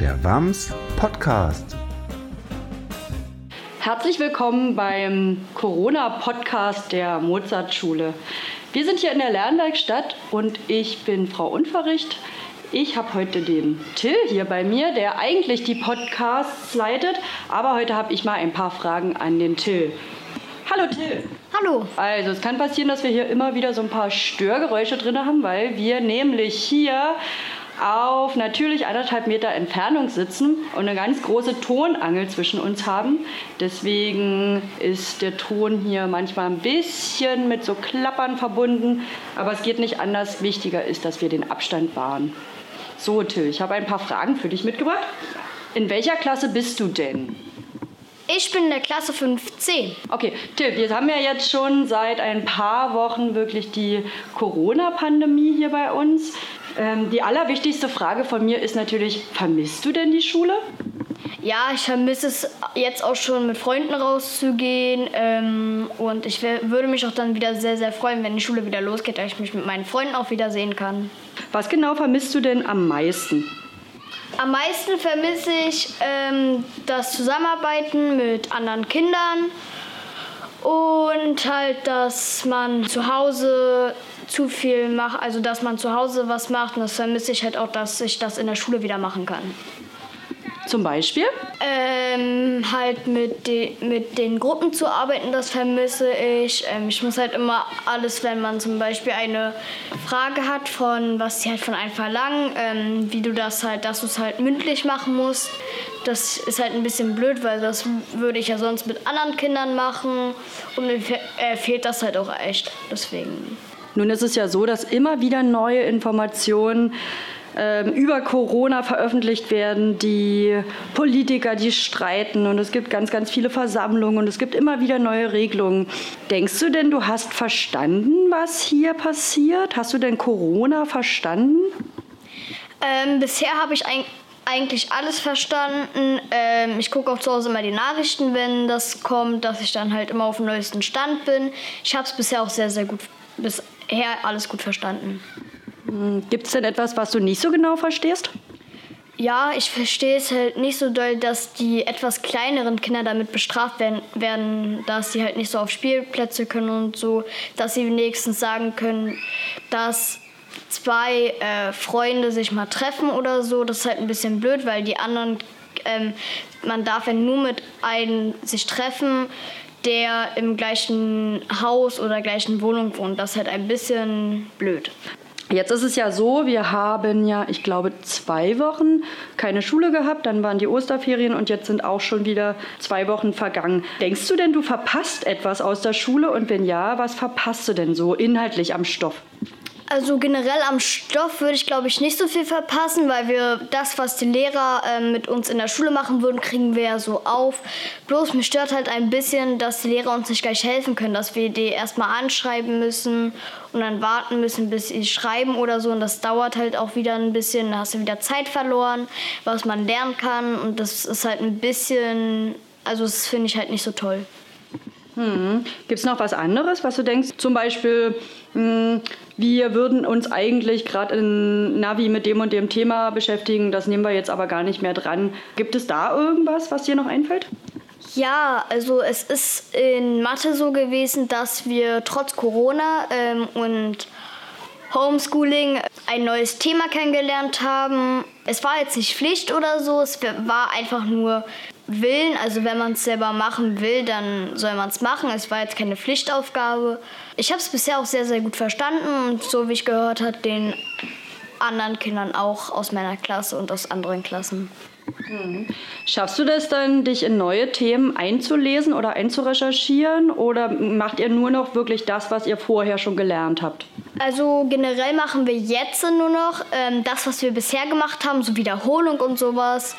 der WAMS Podcast. Herzlich willkommen beim Corona-Podcast der Mozartschule. Wir sind hier in der Lernwerkstatt und ich bin Frau Unverricht. Ich habe heute den Till hier bei mir, der eigentlich die Podcasts leitet, aber heute habe ich mal ein paar Fragen an den Till. Hallo Till. Hallo. Also es kann passieren, dass wir hier immer wieder so ein paar Störgeräusche drin haben, weil wir nämlich hier auf natürlich anderthalb Meter Entfernung sitzen und eine ganz große Tonangel zwischen uns haben. Deswegen ist der Ton hier manchmal ein bisschen mit so Klappern verbunden, aber es geht nicht anders. Wichtiger ist, dass wir den Abstand wahren. So, Till, ich habe ein paar Fragen für dich mitgebracht. In welcher Klasse bist du denn? Ich bin in der Klasse 5c. Okay, Till, wir haben ja jetzt schon seit ein paar Wochen wirklich die Corona-Pandemie hier bei uns. Ähm, die allerwichtigste Frage von mir ist natürlich, vermisst du denn die Schule? Ja, ich vermisse es jetzt auch schon mit Freunden rauszugehen. Ähm, und ich würde mich auch dann wieder sehr, sehr freuen, wenn die Schule wieder losgeht, dass ich mich mit meinen Freunden auch wieder sehen kann. Was genau vermisst du denn am meisten? Am meisten vermisse ich ähm, das Zusammenarbeiten mit anderen Kindern und halt, dass man zu Hause zu viel macht, also dass man zu Hause was macht. Und das vermisse ich halt auch, dass ich das in der Schule wieder machen kann. Zum Beispiel? Ähm, halt mit, de mit den Gruppen zu arbeiten, das vermisse ich. Ähm, ich muss halt immer alles, wenn man zum Beispiel eine Frage hat von, was sie halt von einem verlangen, ähm, wie du das halt, dass du es halt mündlich machen musst. Das ist halt ein bisschen blöd, weil das würde ich ja sonst mit anderen Kindern machen und mir äh, fehlt das halt auch echt. Deswegen. Nun ist es ja so, dass immer wieder neue Informationen über Corona veröffentlicht werden, die Politiker, die streiten und es gibt ganz, ganz viele Versammlungen und es gibt immer wieder neue Regelungen. Denkst du denn, du hast verstanden, was hier passiert? Hast du denn Corona verstanden? Ähm, bisher habe ich ein, eigentlich alles verstanden. Ähm, ich gucke auch zu Hause immer die Nachrichten, wenn das kommt, dass ich dann halt immer auf dem neuesten Stand bin. Ich habe es bisher auch sehr, sehr gut bisher alles gut verstanden. Hm, Gibt es denn etwas, was du nicht so genau verstehst? Ja, ich verstehe es halt nicht so doll, dass die etwas kleineren Kinder damit bestraft werden, werden, dass sie halt nicht so auf Spielplätze können und so, dass sie wenigstens sagen können, dass zwei äh, Freunde sich mal treffen oder so. Das ist halt ein bisschen blöd, weil die anderen, ähm, man darf ja nur mit einem sich treffen, der im gleichen Haus oder gleichen Wohnung wohnt. Das ist halt ein bisschen blöd. Jetzt ist es ja so, wir haben ja, ich glaube, zwei Wochen keine Schule gehabt, dann waren die Osterferien und jetzt sind auch schon wieder zwei Wochen vergangen. Denkst du denn, du verpasst etwas aus der Schule und wenn ja, was verpasst du denn so inhaltlich am Stoff? Also generell am Stoff würde ich, glaube ich, nicht so viel verpassen, weil wir das, was die Lehrer äh, mit uns in der Schule machen würden, kriegen wir ja so auf. Bloß mich stört halt ein bisschen, dass die Lehrer uns nicht gleich helfen können, dass wir die erstmal anschreiben müssen und dann warten müssen, bis sie schreiben oder so. Und das dauert halt auch wieder ein bisschen. Da hast du wieder Zeit verloren, was man lernen kann. Und das ist halt ein bisschen, also das finde ich halt nicht so toll. Hm. Gibt es noch was anderes, was du denkst? Zum Beispiel, hm, wir würden uns eigentlich gerade in Navi mit dem und dem Thema beschäftigen, das nehmen wir jetzt aber gar nicht mehr dran. Gibt es da irgendwas, was dir noch einfällt? Ja, also es ist in Mathe so gewesen, dass wir trotz Corona ähm, und Homeschooling ein neues Thema kennengelernt haben. Es war jetzt nicht Pflicht oder so, es war einfach nur Willen. Also wenn man es selber machen will, dann soll man es machen. Es war jetzt keine Pflichtaufgabe. Ich habe es bisher auch sehr, sehr gut verstanden und so wie ich gehört habe, den anderen Kindern auch aus meiner Klasse und aus anderen Klassen. Mhm. Schaffst du das dann, dich in neue Themen einzulesen oder einzurecherchieren oder macht ihr nur noch wirklich das, was ihr vorher schon gelernt habt? Also generell machen wir jetzt nur noch ähm, das, was wir bisher gemacht haben, so Wiederholung und sowas.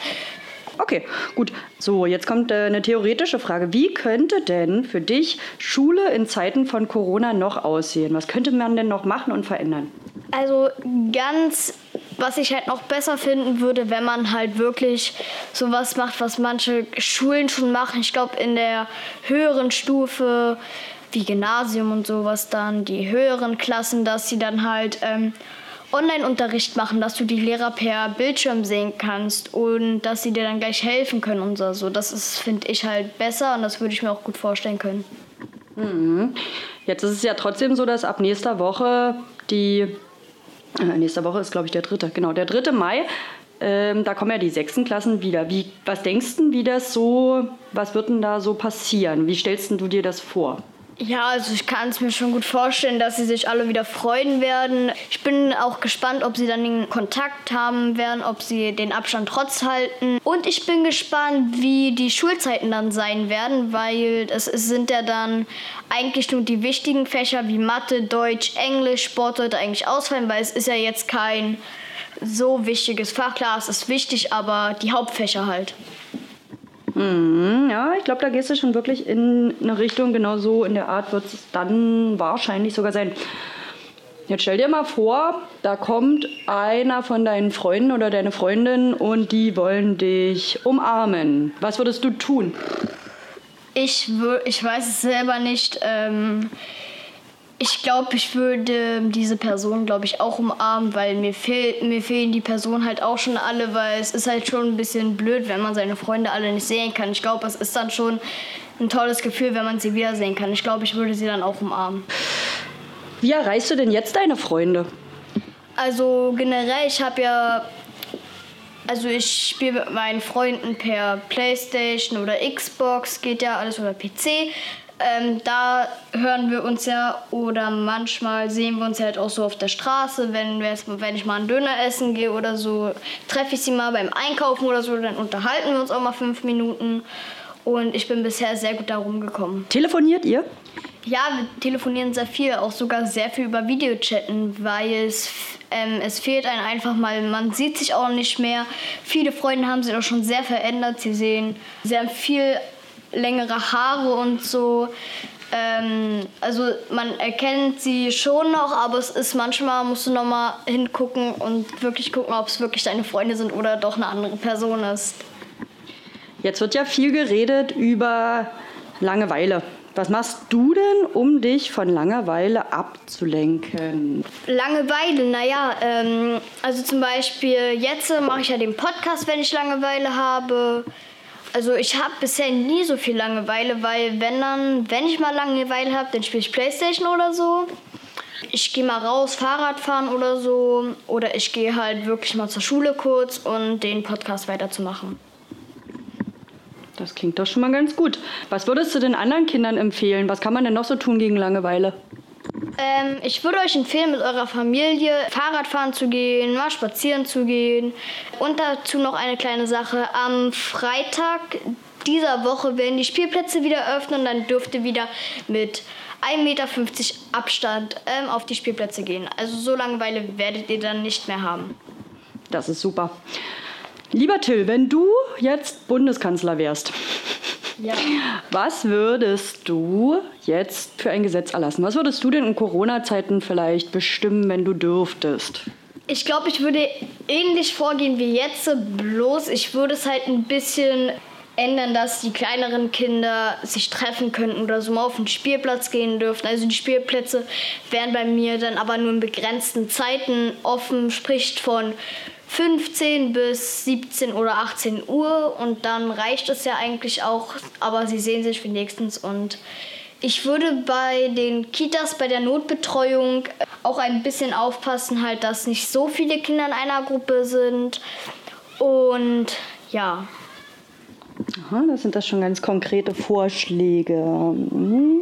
Okay, gut. So, jetzt kommt äh, eine theoretische Frage. Wie könnte denn für dich Schule in Zeiten von Corona noch aussehen? Was könnte man denn noch machen und verändern? Also ganz, was ich halt noch besser finden würde, wenn man halt wirklich sowas macht, was manche Schulen schon machen. Ich glaube, in der höheren Stufe, wie Gymnasium und sowas dann, die höheren Klassen, dass sie dann halt ähm, Online-Unterricht machen, dass du die Lehrer per Bildschirm sehen kannst und dass sie dir dann gleich helfen können und so. Das finde ich, halt besser und das würde ich mir auch gut vorstellen können. Mhm. Jetzt ist es ja trotzdem so, dass ab nächster Woche die, äh, nächste Woche ist glaube ich der dritte, genau, der dritte Mai, ähm, da kommen ja die sechsten Klassen wieder. Wie, was denkst du, wie das so, was wird denn da so passieren? Wie stellst du dir das vor? Ja, also ich kann es mir schon gut vorstellen, dass sie sich alle wieder freuen werden. Ich bin auch gespannt, ob sie dann den Kontakt haben werden, ob sie den Abstand trotz halten. Und ich bin gespannt, wie die Schulzeiten dann sein werden, weil es sind ja dann eigentlich nur die wichtigen Fächer wie Mathe, Deutsch, Englisch, Sport heute eigentlich ausfallen, weil es ist ja jetzt kein so wichtiges Fach. Klar, es ist wichtig, aber die Hauptfächer halt. Mhm, ja, ich glaube, da gehst du schon wirklich in eine Richtung, genau so in der Art wird es dann wahrscheinlich sogar sein. Jetzt stell dir mal vor, da kommt einer von deinen Freunden oder deine Freundin und die wollen dich umarmen. Was würdest du tun? Ich, ich weiß es selber nicht. Ähm, ich glaube, ich würde diese Person, glaube ich, auch umarmen, weil mir, fehl, mir fehlen die Personen halt auch schon alle, weil es ist halt schon ein bisschen blöd, wenn man seine Freunde alle nicht sehen kann. Ich glaube, es ist dann schon ein tolles Gefühl, wenn man sie wiedersehen kann. Ich glaube, ich würde sie dann auch umarmen. Wie erreichst du denn jetzt deine Freunde? Also generell, ich habe ja also ich spiele mit meinen Freunden per Playstation oder Xbox, geht ja alles oder PC. Ähm, da hören wir uns ja oder manchmal sehen wir uns halt auch so auf der Straße, wenn, wenn ich mal einen Döner essen gehe oder so, treffe ich sie mal beim Einkaufen oder so, dann unterhalten wir uns auch mal fünf Minuten und ich bin bisher sehr gut darum gekommen. Telefoniert ihr? Ja, wir telefonieren sehr viel, auch sogar sehr viel über Videochatten, weil es, ähm, es fehlt einem einfach mal, man sieht sich auch nicht mehr. Viele Freunde haben sich auch schon sehr verändert, sie sehen sehr viel längere Haare und so. Ähm, also man erkennt sie schon noch, aber es ist manchmal musst du noch mal hingucken und wirklich gucken, ob es wirklich deine Freunde sind oder doch eine andere Person ist. Jetzt wird ja viel geredet über Langeweile. Was machst du denn, um dich von Langeweile abzulenken? Langeweile, naja, ähm, also zum Beispiel jetzt mache ich ja den Podcast, wenn ich Langeweile habe. Also ich habe bisher nie so viel Langeweile, weil wenn dann, wenn ich mal Langeweile habe, dann spiele ich Playstation oder so. Ich gehe mal raus, Fahrrad fahren oder so. Oder ich gehe halt wirklich mal zur Schule kurz und den Podcast weiterzumachen. Das klingt doch schon mal ganz gut. Was würdest du den anderen Kindern empfehlen? Was kann man denn noch so tun gegen Langeweile? Ähm, ich würde euch empfehlen, mit eurer Familie Fahrrad fahren zu gehen, mal spazieren zu gehen. Und dazu noch eine kleine Sache. Am Freitag dieser Woche werden die Spielplätze wieder öffnen dann dürft ihr wieder mit 1,50 Meter Abstand ähm, auf die Spielplätze gehen. Also so Langeweile werdet ihr dann nicht mehr haben. Das ist super. Lieber Till, wenn du jetzt Bundeskanzler wärst, ja. Was würdest du jetzt für ein Gesetz erlassen? Was würdest du denn in Corona-Zeiten vielleicht bestimmen, wenn du dürftest? Ich glaube, ich würde ähnlich vorgehen wie jetzt, bloß ich würde es halt ein bisschen ändern, dass die kleineren Kinder sich treffen könnten oder so mal auf den Spielplatz gehen dürften. Also die Spielplätze wären bei mir dann aber nur in begrenzten Zeiten offen, spricht von 15 bis 17 oder 18 Uhr und dann reicht es ja eigentlich auch, aber sie sehen sich wenigstens und ich würde bei den Kitas, bei der Notbetreuung auch ein bisschen aufpassen, halt, dass nicht so viele Kinder in einer Gruppe sind und ja. Aha, das sind das schon ganz konkrete Vorschläge. Mhm.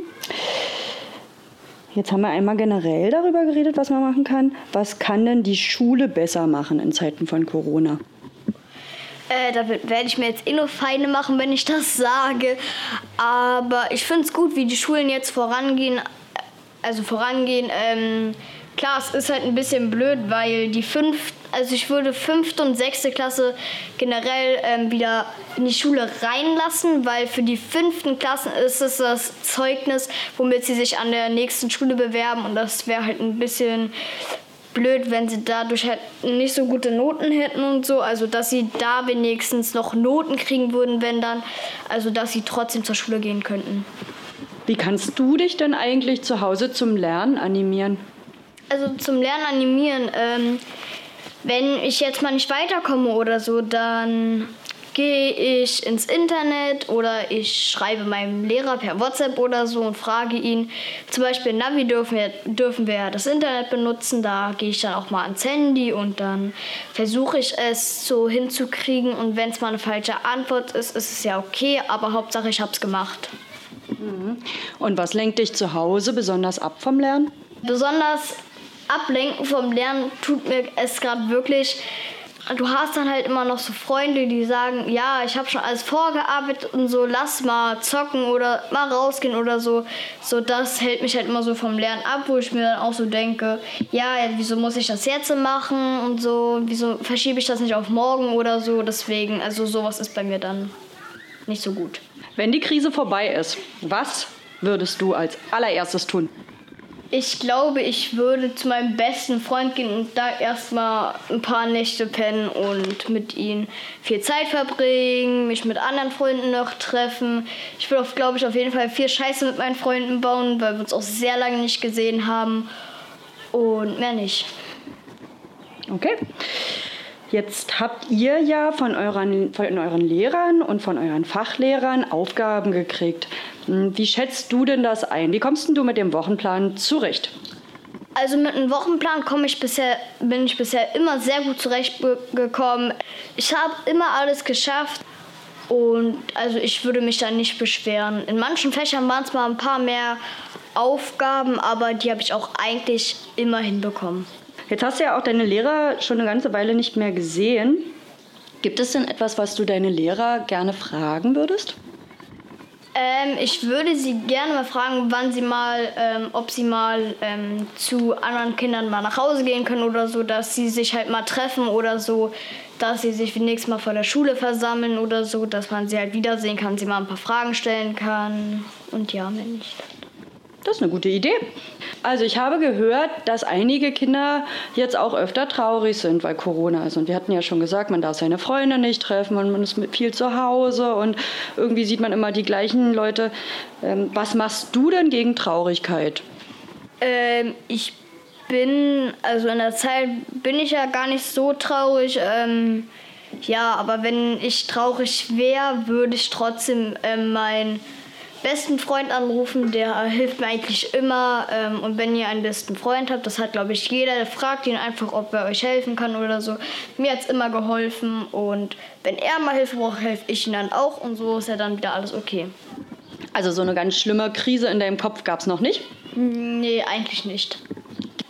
Jetzt haben wir einmal generell darüber geredet, was man machen kann. Was kann denn die Schule besser machen in Zeiten von Corona? Äh, da werde ich mir jetzt eh nur Feinde machen, wenn ich das sage. Aber ich finde es gut, wie die Schulen jetzt vorangehen. Also vorangehen. Ähm, klar, es ist halt ein bisschen blöd, weil die fünf, also ich würde fünfte und sechste Klasse generell ähm, wieder in die Schule reinlassen, weil für die fünften Klassen ist es das Zeugnis, womit sie sich an der nächsten Schule bewerben und das wäre halt ein bisschen blöd, wenn sie dadurch halt nicht so gute Noten hätten und so. Also, dass sie da wenigstens noch Noten kriegen würden, wenn dann, also, dass sie trotzdem zur Schule gehen könnten. Wie kannst du dich denn eigentlich zu Hause zum Lernen animieren? Also zum Lernen animieren. Ähm, wenn ich jetzt mal nicht weiterkomme oder so, dann gehe ich ins Internet oder ich schreibe meinem Lehrer per WhatsApp oder so und frage ihn. Zum Beispiel Navi dürfen wir, dürfen wir das Internet benutzen. Da gehe ich dann auch mal ans Handy und dann versuche ich es so hinzukriegen. Und wenn es mal eine falsche Antwort ist, ist es ja okay, aber Hauptsache ich habe es gemacht. Mhm. Und was lenkt dich zu Hause besonders ab vom Lernen? Besonders ablenken vom Lernen tut mir es gerade wirklich du hast dann halt immer noch so Freunde, die sagen, ja, ich habe schon alles vorgearbeitet und so, lass mal zocken oder mal rausgehen oder so. So, das hält mich halt immer so vom Lernen ab, wo ich mir dann auch so denke, ja, wieso muss ich das jetzt machen und so, wieso verschiebe ich das nicht auf morgen oder so. Deswegen, also sowas ist bei mir dann nicht so gut. Wenn die Krise vorbei ist, was würdest du als allererstes tun? Ich glaube, ich würde zu meinem besten Freund gehen und da erstmal ein paar Nächte pennen und mit ihm viel Zeit verbringen, mich mit anderen Freunden noch treffen. Ich würde, glaube ich, auf jeden Fall viel Scheiße mit meinen Freunden bauen, weil wir uns auch sehr lange nicht gesehen haben. Und mehr nicht. Okay. Jetzt habt ihr ja von euren, von euren Lehrern und von euren Fachlehrern Aufgaben gekriegt. Hm, wie schätzt du denn das ein? Wie kommst du mit dem Wochenplan zurecht? Also mit einem Wochenplan komme ich bisher, bin ich bisher immer sehr gut zurechtgekommen. Ich habe immer alles geschafft und also ich würde mich da nicht beschweren. In manchen Fächern waren es mal ein paar mehr Aufgaben, aber die habe ich auch eigentlich immer hinbekommen. Jetzt hast du ja auch deine Lehrer schon eine ganze Weile nicht mehr gesehen. Gibt es denn etwas, was du deine Lehrer gerne fragen würdest? Ähm, ich würde sie gerne mal fragen, wann sie mal, ähm, ob sie mal ähm, zu anderen Kindern mal nach Hause gehen können oder so, dass sie sich halt mal treffen oder so, dass sie sich nächstes Mal vor der Schule versammeln oder so, dass man sie halt wiedersehen kann, sie mal ein paar Fragen stellen kann und ja, wenn nicht. Das ist eine gute Idee. Also ich habe gehört, dass einige Kinder jetzt auch öfter traurig sind, weil Corona ist. Und wir hatten ja schon gesagt, man darf seine Freunde nicht treffen man ist viel zu Hause und irgendwie sieht man immer die gleichen Leute. Ähm, was machst du denn gegen Traurigkeit? Ähm, ich bin, also in der Zeit bin ich ja gar nicht so traurig. Ähm, ja, aber wenn ich traurig wäre, würde ich trotzdem ähm, mein besten Freund anrufen, der hilft mir eigentlich immer. Ähm, und wenn ihr einen besten Freund habt, das hat glaube ich jeder, fragt ihn einfach, ob er euch helfen kann oder so. Mir hat es immer geholfen und wenn er mal Hilfe braucht, helfe ich ihm dann auch und so ist ja dann wieder alles okay. Also so eine ganz schlimme Krise in deinem Kopf gab es noch nicht? Nee, eigentlich nicht.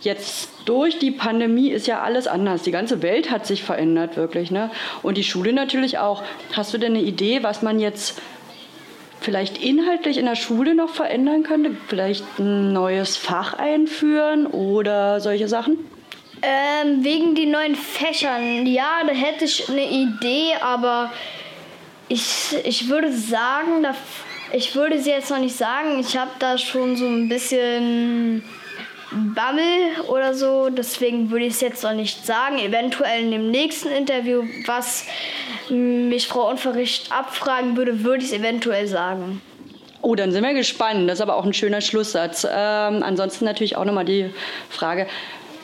Jetzt durch die Pandemie ist ja alles anders. Die ganze Welt hat sich verändert, wirklich. Ne? Und die Schule natürlich auch. Hast du denn eine Idee, was man jetzt vielleicht inhaltlich in der Schule noch verändern könnte? Vielleicht ein neues Fach einführen oder solche Sachen? Ähm, wegen den neuen Fächern. Ja, da hätte ich eine Idee, aber ich, ich würde sagen, da, ich würde sie jetzt noch nicht sagen. Ich habe da schon so ein bisschen Bammel oder so. Deswegen würde ich es jetzt noch nicht sagen. Eventuell in dem nächsten Interview, was mich Frau Unverricht abfragen würde, würde ich es eventuell sagen. Oh, dann sind wir gespannt. Das ist aber auch ein schöner Schlusssatz. Ähm, ansonsten natürlich auch nochmal die Frage,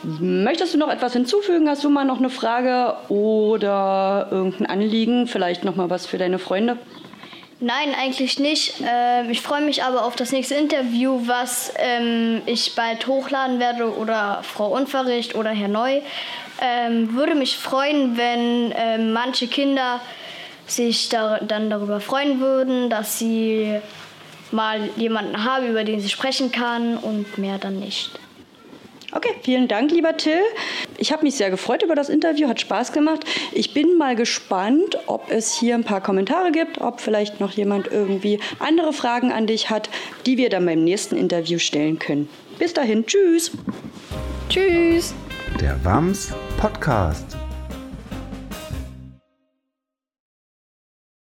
möchtest du noch etwas hinzufügen? Hast du mal noch eine Frage oder irgendein Anliegen? Vielleicht nochmal was für deine Freunde? Nein, eigentlich nicht. Ähm, ich freue mich aber auf das nächste Interview, was ähm, ich bald hochladen werde oder Frau Unverricht oder Herr Neu. Ähm, würde mich freuen, wenn ähm, manche Kinder sich da, dann darüber freuen würden, dass sie mal jemanden haben, über den sie sprechen kann und mehr dann nicht. Okay, vielen Dank, lieber Till. Ich habe mich sehr gefreut über das Interview, hat Spaß gemacht. Ich bin mal gespannt, ob es hier ein paar Kommentare gibt, ob vielleicht noch jemand irgendwie andere Fragen an dich hat, die wir dann beim nächsten Interview stellen können. Bis dahin, tschüss. Tschüss. Der WAMS Podcast.